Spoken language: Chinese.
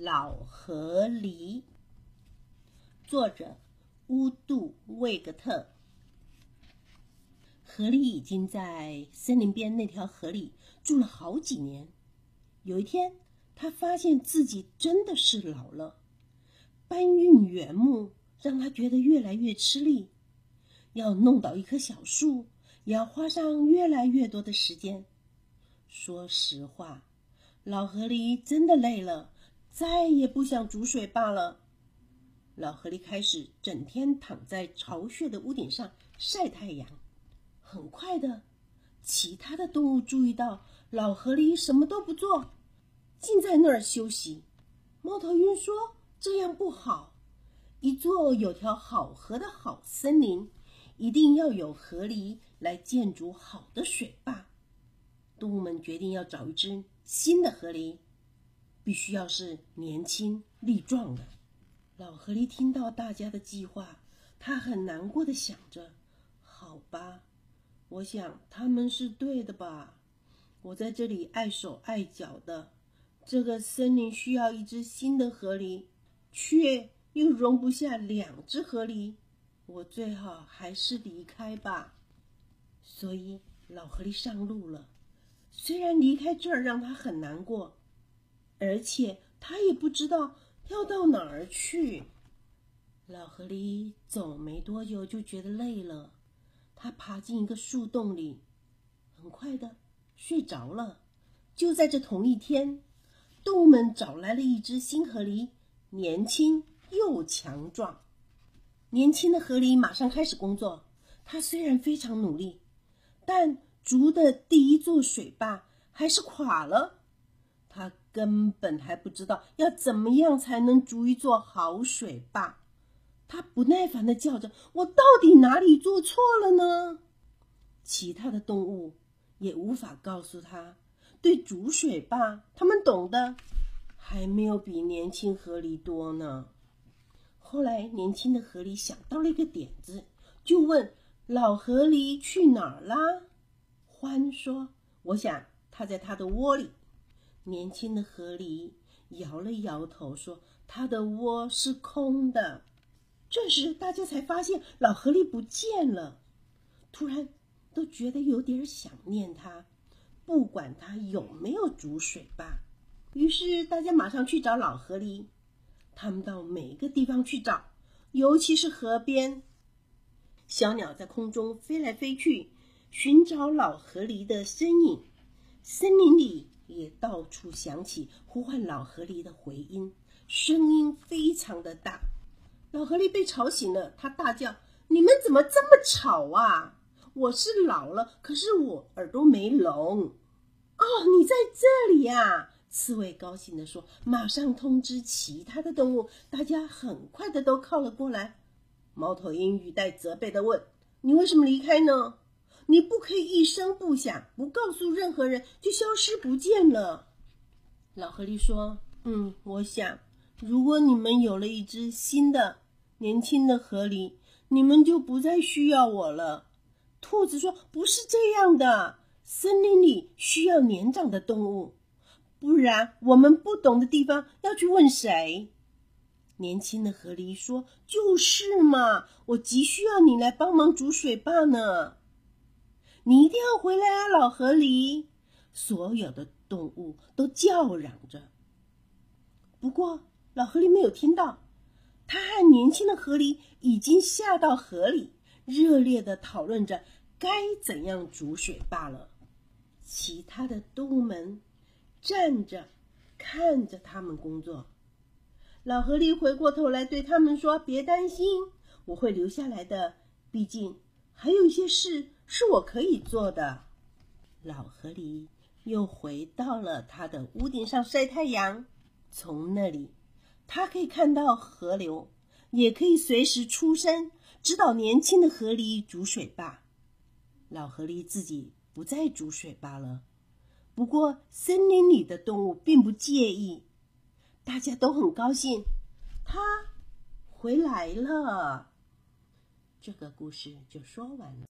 老河狸，作者乌杜魏格特。河狸已经在森林边那条河里住了好几年。有一天，他发现自己真的是老了，搬运原木让他觉得越来越吃力，要弄倒一棵小树也要花上越来越多的时间。说实话，老河狸真的累了。再也不想煮水罢了。老河狸开始整天躺在巢穴的屋顶上晒太阳。很快的，其他的动物注意到老河狸什么都不做，竟在那儿休息。猫头鹰说：“这样不好。一座有条好河的好森林，一定要有河狸来建筑好的水坝。”动物们决定要找一只新的河狸。必须要是年轻力壮的。老河狸听到大家的计划，他很难过的想着：“好吧，我想他们是对的吧？我在这里碍手碍脚的，这个森林需要一只新的河狸，却又容不下两只河狸，我最好还是离开吧。”所以老河狸上路了。虽然离开这儿让他很难过。而且他也不知道要到哪儿去。老河狸走没多久就觉得累了，他爬进一个树洞里，很快的睡着了。就在这同一天，动物们找来了一只新河狸，年轻又强壮。年轻的河狸马上开始工作。他虽然非常努力，但筑的第一座水坝还是垮了。他根本还不知道要怎么样才能筑一座好水坝，他不耐烦地叫着：“我到底哪里做错了呢？”其他的动物也无法告诉他，对筑水坝，他们懂得还没有比年轻河狸多呢。后来，年轻的河狸想到了一个点子，就问老河狸去哪儿啦？獾说：“我想他在他的窝里。”年轻的河狸摇了摇头，说：“它的窝是空的。”这时，大家才发现老河狸不见了。突然，都觉得有点想念它，不管它有没有煮水吧。于是，大家马上去找老河狸。他们到每个地方去找，尤其是河边。小鸟在空中飞来飞去，寻找老河狸的身影。森林里。也到处响起呼唤老河狸的回音，声音非常的大。老河狸被吵醒了，他大叫：“你们怎么这么吵啊？我是老了，可是我耳朵没聋。”哦，你在这里呀！刺猬高兴地说：“马上通知其他的动物。”大家很快的都靠了过来。猫头鹰语带责备的问：“你为什么离开呢？”你不可以一声不响，不告诉任何人就消失不见了。老河狸说：“嗯，我想，如果你们有了一只新的、年轻的河狸，你们就不再需要我了。”兔子说：“不是这样的，森林里需要年长的动物，不然我们不懂的地方要去问谁？”年轻的河狸说：“就是嘛，我急需要你来帮忙煮水坝呢。”你一定要回来啊，老河狸！所有的动物都叫嚷着。不过，老河狸没有听到。他和年轻的河狸已经下到河里，热烈的讨论着该怎样煮水罢了。其他的动物们站着看着他们工作。老河狸回过头来对他们说：“别担心，我会留下来的。毕竟还有一些事。”是我可以做的。老河狸又回到了他的屋顶上晒太阳，从那里，他可以看到河流，也可以随时出声指导年轻的河狸煮水坝。老河狸自己不再煮水坝了，不过森林里的动物并不介意，大家都很高兴，他回来了。这个故事就说完了。